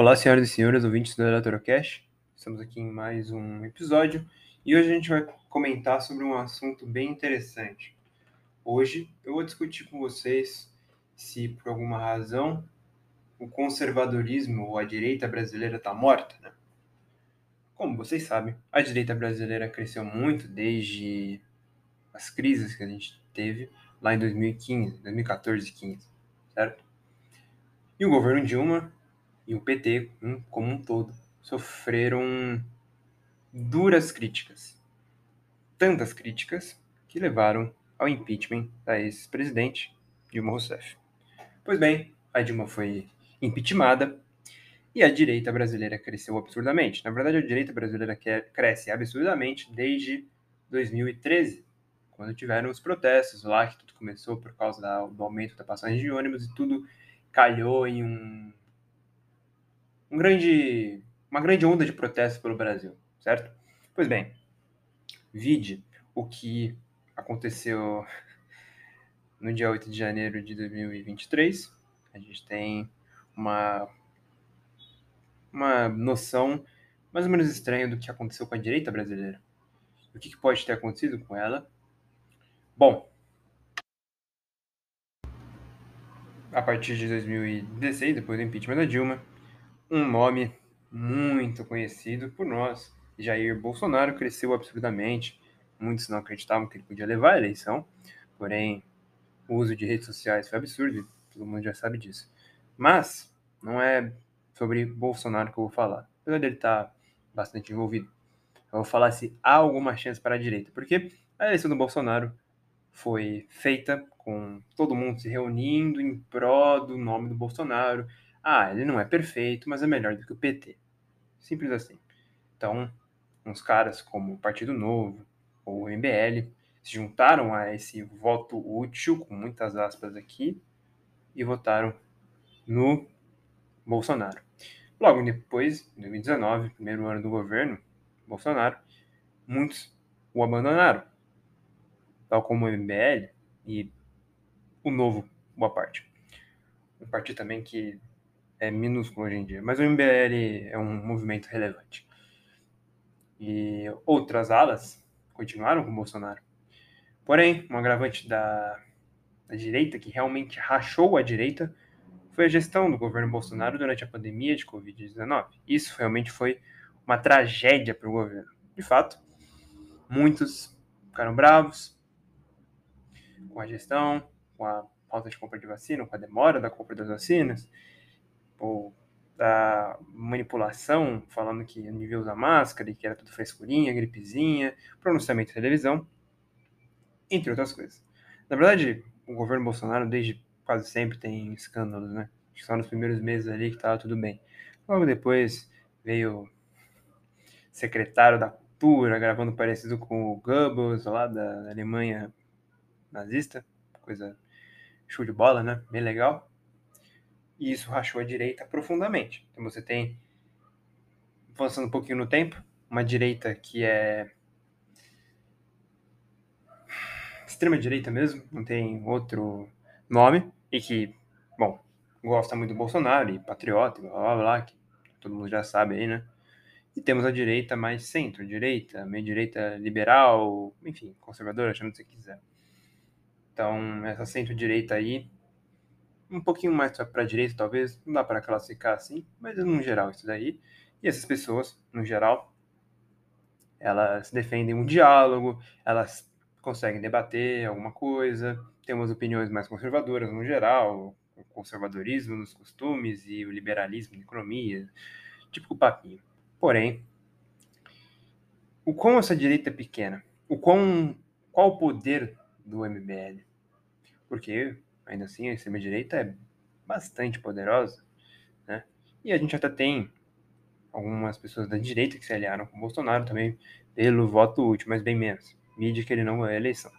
Olá, senhoras e senhores, ouvintes do Eletrocast. Estamos aqui em mais um episódio e hoje a gente vai comentar sobre um assunto bem interessante. Hoje eu vou discutir com vocês se por alguma razão o conservadorismo ou a direita brasileira está morta. Né? Como vocês sabem, a direita brasileira cresceu muito desde as crises que a gente teve lá em 2015, 2014 e 15, certo? E o governo Dilma e o PT, como um todo, sofreram duras críticas. Tantas críticas que levaram ao impeachment da ex-presidente Dilma Rousseff. Pois bem, a Dilma foi impeachmentada e a direita brasileira cresceu absurdamente. Na verdade, a direita brasileira cresce absurdamente desde 2013, quando tiveram os protestos lá, que tudo começou por causa do aumento da passagem de ônibus e tudo calhou em um um grande, uma grande onda de protestos pelo Brasil, certo? Pois bem, vide o que aconteceu no dia 8 de janeiro de 2023. A gente tem uma, uma noção mais ou menos estranha do que aconteceu com a direita brasileira. O que, que pode ter acontecido com ela? Bom, a partir de 2016, depois do impeachment da Dilma, um nome muito conhecido por nós, Jair Bolsonaro, cresceu absurdamente. Muitos não acreditavam que ele podia levar a eleição, porém, o uso de redes sociais foi absurdo, todo mundo já sabe disso. Mas não é sobre Bolsonaro que eu vou falar, apesar dele estar bastante envolvido. Eu vou falar se há alguma chance para a direita, porque a eleição do Bolsonaro foi feita com todo mundo se reunindo em prol do nome do Bolsonaro, ah, ele não é perfeito, mas é melhor do que o PT. Simples assim. Então, uns caras como o Partido Novo ou o MBL se juntaram a esse voto útil, com muitas aspas aqui, e votaram no Bolsonaro. Logo depois, em 2019, primeiro ano do governo Bolsonaro, muitos o abandonaram, tal como o MBL e o Novo, boa parte. Um partido também que é minúsculo hoje em dia, mas o MBL é um movimento relevante. E outras alas continuaram com o Bolsonaro. Porém, um agravante da, da direita, que realmente rachou a direita, foi a gestão do governo Bolsonaro durante a pandemia de Covid-19. Isso realmente foi uma tragédia para o governo. De fato, muitos ficaram bravos com a gestão, com a falta de compra de vacina, com a demora da compra das vacinas, ou da manipulação, falando que não devia usar máscara e que era tudo frescurinha, gripezinha, pronunciamento de televisão, entre outras coisas. Na verdade, o governo Bolsonaro, desde quase sempre, tem escândalos, né? Acho que só nos primeiros meses ali que estava tudo bem. Logo depois veio secretário da Cultura, gravando parecido com o Goebbels, lá da Alemanha nazista, coisa show de bola, né? Bem legal e isso rachou a direita profundamente. Então você tem, avançando um pouquinho no tempo, uma direita que é extrema-direita mesmo, não tem outro nome, e que, bom, gosta muito do Bolsonaro e patriota, blá blá blá, que todo mundo já sabe aí, né? E temos a direita mais centro-direita, meio-direita liberal, enfim, conservadora, chama o que você quiser. Então, essa centro-direita aí um pouquinho mais para a direita, talvez, não dá para classificar assim, mas no geral isso daí. E essas pessoas, no geral, elas defendem um diálogo, elas conseguem debater alguma coisa, têm umas opiniões mais conservadoras no geral, o conservadorismo nos costumes e o liberalismo na economia, típico papinho. Porém, o quão essa direita é pequena, o quão, qual o poder do MBL? Porque ainda assim a extrema-direita é bastante poderosa, né? E a gente até tem algumas pessoas da direita que se aliaram com o Bolsonaro também pelo voto útil, mas bem menos. Vide que ele não ganhou a eleição.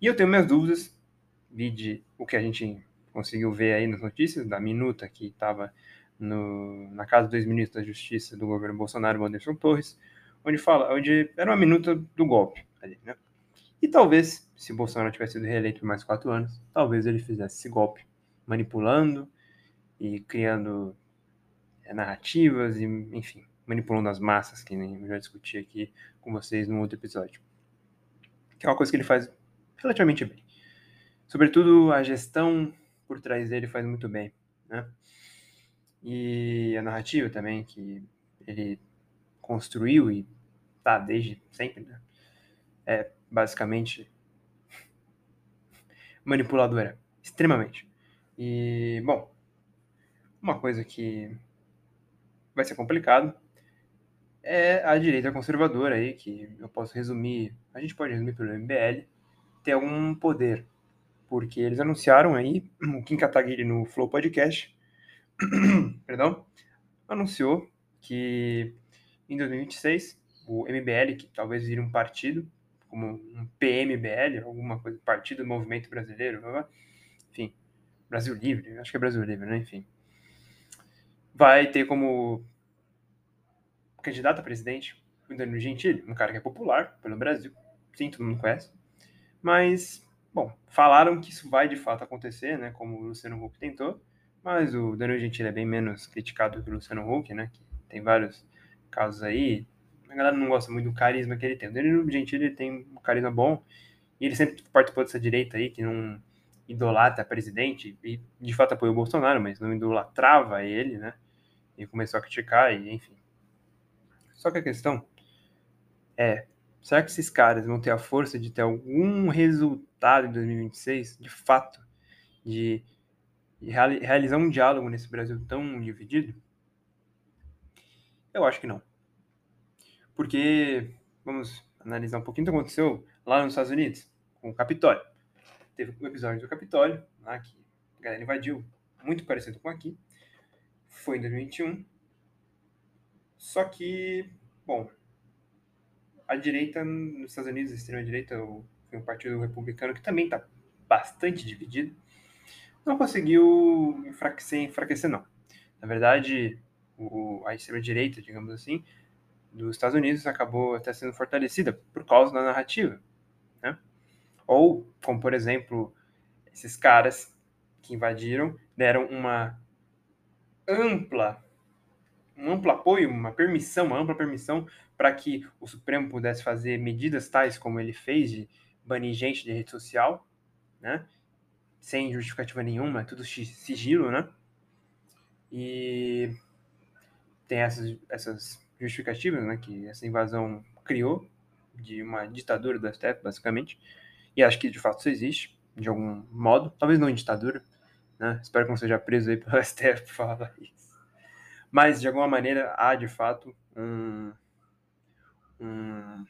E eu tenho minhas dúvidas, vide o que a gente conseguiu ver aí nas notícias, da minuta que estava na casa dos ministros da Justiça do governo Bolsonaro, Anderson Torres, onde fala, onde era uma minuta do golpe ali, né? E talvez, se Bolsonaro tivesse sido reeleito por mais quatro anos, talvez ele fizesse esse golpe, manipulando e criando narrativas e, enfim, manipulando as massas, que nem eu já discuti aqui com vocês no outro episódio. Que é uma coisa que ele faz relativamente bem. Sobretudo a gestão por trás dele faz muito bem, né? E a narrativa também que ele construiu e tá desde sempre, né? É basicamente manipuladora, extremamente. E, bom, uma coisa que vai ser complicado é a direita conservadora aí, que eu posso resumir, a gente pode resumir pelo MBL, ter algum poder. Porque eles anunciaram aí, o Kim Kataguiri no Flow Podcast, perdão, anunciou que em 2026 o MBL, que talvez vire um partido, como um PMBL, alguma coisa, Partido do Movimento Brasileiro, enfim, Brasil Livre, acho que é Brasil Livre, né? Enfim, vai ter como candidato a presidente o Danilo Gentili, um cara que é popular pelo Brasil, sim, todo mundo conhece, mas, bom, falaram que isso vai de fato acontecer, né, como o Luciano Huck tentou, mas o Danilo Gentili é bem menos criticado que o Luciano Huck, né, que tem vários casos aí, a galera não gosta muito do carisma que ele tem. O Danilo Gentili tem um carisma bom, e ele sempre participou dessa direita aí, que não idolatra presidente, e de fato apoiou o Bolsonaro, mas não idolatrava ele, né, e começou a criticar, e enfim. Só que a questão é, será que esses caras vão ter a força de ter algum resultado em 2026, de fato, de realizar um diálogo nesse Brasil tão dividido? Eu acho que não. Porque, vamos analisar um pouquinho o que aconteceu lá nos Estados Unidos, com o Capitólio. Teve um episódio do Capitólio, lá que a galera invadiu, muito parecido com aqui. Foi em 2021. Só que, bom, a direita nos Estados Unidos, a extrema-direita, o, Partido Republicano, que também está bastante dividido, não conseguiu enfraquecer, enfraquecer não. Na verdade, o, a extrema-direita, digamos assim, dos Estados Unidos acabou até sendo fortalecida por causa da narrativa. Né? Ou, como por exemplo, esses caras que invadiram deram uma ampla um amplo apoio, uma permissão, uma ampla permissão para que o Supremo pudesse fazer medidas tais como ele fez de banir gente de rede social, né? Sem justificativa nenhuma, tudo sigilo, né? E tem essas, essas justificativas, né? Que essa invasão criou de uma ditadura do STF, basicamente. E acho que de fato isso existe, de algum modo. Talvez não em ditadura, né? Espero que não seja preso aí pelo STF por falar isso. Mas, de alguma maneira, há de fato um, um,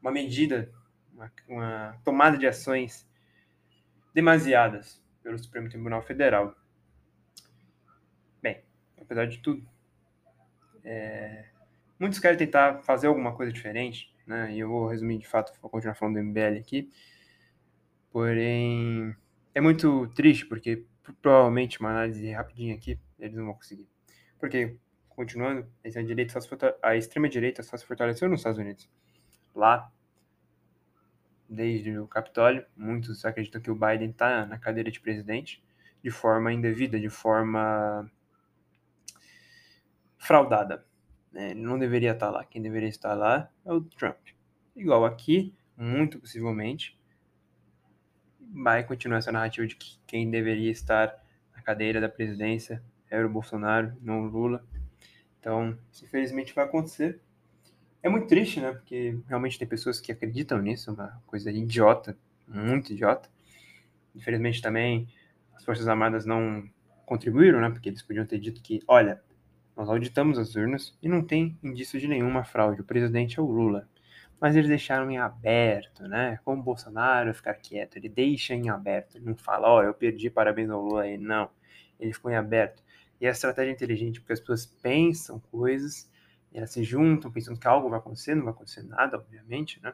uma medida, uma, uma tomada de ações demasiadas pelo Supremo Tribunal Federal. Bem, apesar de tudo, é, muitos querem tentar fazer alguma coisa diferente, né? E eu vou resumir de fato, vou continuar falando do MBL aqui. Porém, é muito triste porque provavelmente uma análise rapidinha aqui eles não vão conseguir. Porque, continuando, a só, a extrema -direita só se fortaleceu nos Estados Unidos. Lá, desde o Capitólio, muitos acreditam que o Biden está na cadeira de presidente de forma indevida, de forma fraudada. Né? Não deveria estar lá. Quem deveria estar lá é o Trump. Igual aqui, muito possivelmente, vai continuar essa narrativa de que quem deveria estar na cadeira da presidência era o Bolsonaro, não o Lula. Então, infelizmente vai acontecer. É muito triste, né? Porque realmente tem pessoas que acreditam nisso, uma coisa idiota, muito idiota. Infelizmente também as Forças Armadas não contribuíram, né? Porque eles podiam ter dito que, olha, nós auditamos as urnas e não tem indício de nenhuma fraude. O presidente é o Lula. Mas eles deixaram em aberto, né? Como o Bolsonaro ficar quieto, ele deixa em aberto. Ele não fala, ó, oh, eu perdi, parabéns ao Lula aí. Não. Ele ficou em aberto. E a estratégia inteligente, porque as pessoas pensam coisas, elas se juntam pensando que algo vai acontecer, não vai acontecer nada, obviamente, né?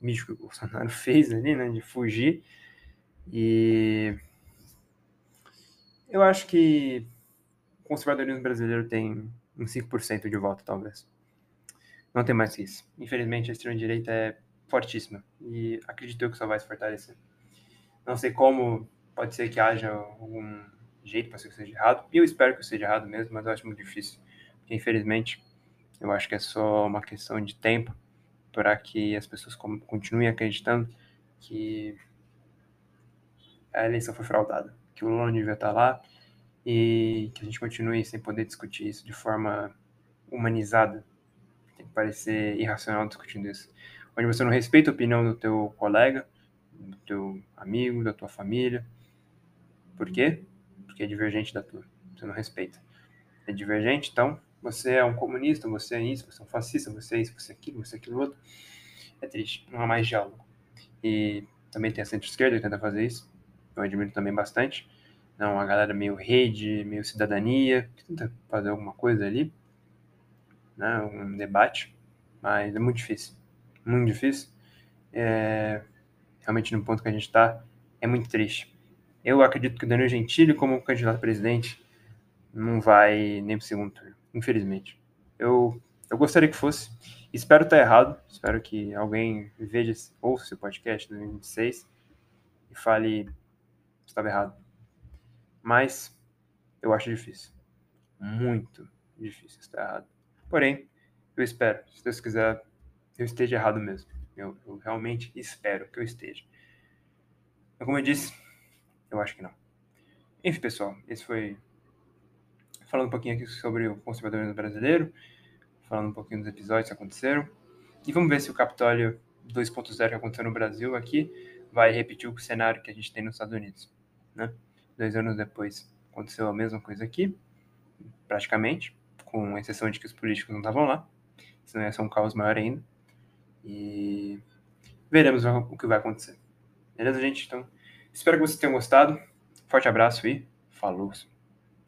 O que o Bolsonaro fez ali, né? De fugir. E eu acho que conservadorismo brasileiro tem uns 5% de voto, talvez. Não tem mais que isso. Infelizmente, a extrema-direita é fortíssima. E acredito que só vai se fortalecer. Não sei como, pode ser que haja algum jeito, ser que seja errado. E eu espero que seja errado mesmo, mas eu acho muito difícil. Porque, infelizmente, eu acho que é só uma questão de tempo para que as pessoas continuem acreditando que a eleição foi fraudada, que o Lula não devia estar lá e que a gente continue sem poder discutir isso de forma humanizada. Tem que parecer irracional discutindo isso. Onde você não respeita a opinião do teu colega, do teu amigo, da tua família. Por quê? Porque é divergente da tua. Você não respeita. É divergente, então você é um comunista, você é isso, você é um fascista, você é isso, você é aquilo, você é aquilo outro. É triste, não há mais diálogo. E também tem a centro-esquerda que tenta fazer isso, eu admiro também bastante. Não, a galera meio rede, meio cidadania, que tenta fazer alguma coisa ali, né, um debate, mas é muito difícil, muito difícil. É, realmente no ponto que a gente está, é muito triste. Eu acredito que o Danilo Gentili, como candidato a presidente, não vai nem para o segundo turno infelizmente. Eu, eu gostaria que fosse. Espero estar errado. Espero que alguém veja, ouça esse podcast em 2026 e fale estava errado. Mas eu acho difícil. Muito difícil estar errado. Porém, eu espero, se Deus quiser, eu esteja errado mesmo. Eu, eu realmente espero que eu esteja. Mas como eu disse, eu acho que não. Enfim, pessoal, esse foi falando um pouquinho aqui sobre o conservadorismo brasileiro, falando um pouquinho dos episódios que aconteceram. E vamos ver se o Capitólio 2.0 que aconteceu no Brasil aqui vai repetir o cenário que a gente tem nos Estados Unidos. Né? Dois anos depois aconteceu a mesma coisa aqui, praticamente, com exceção de que os políticos não estavam lá, senão ia ser um caos maior ainda. E veremos o que vai acontecer. Beleza, gente? Então, espero que vocês tenham gostado. Forte abraço e falou!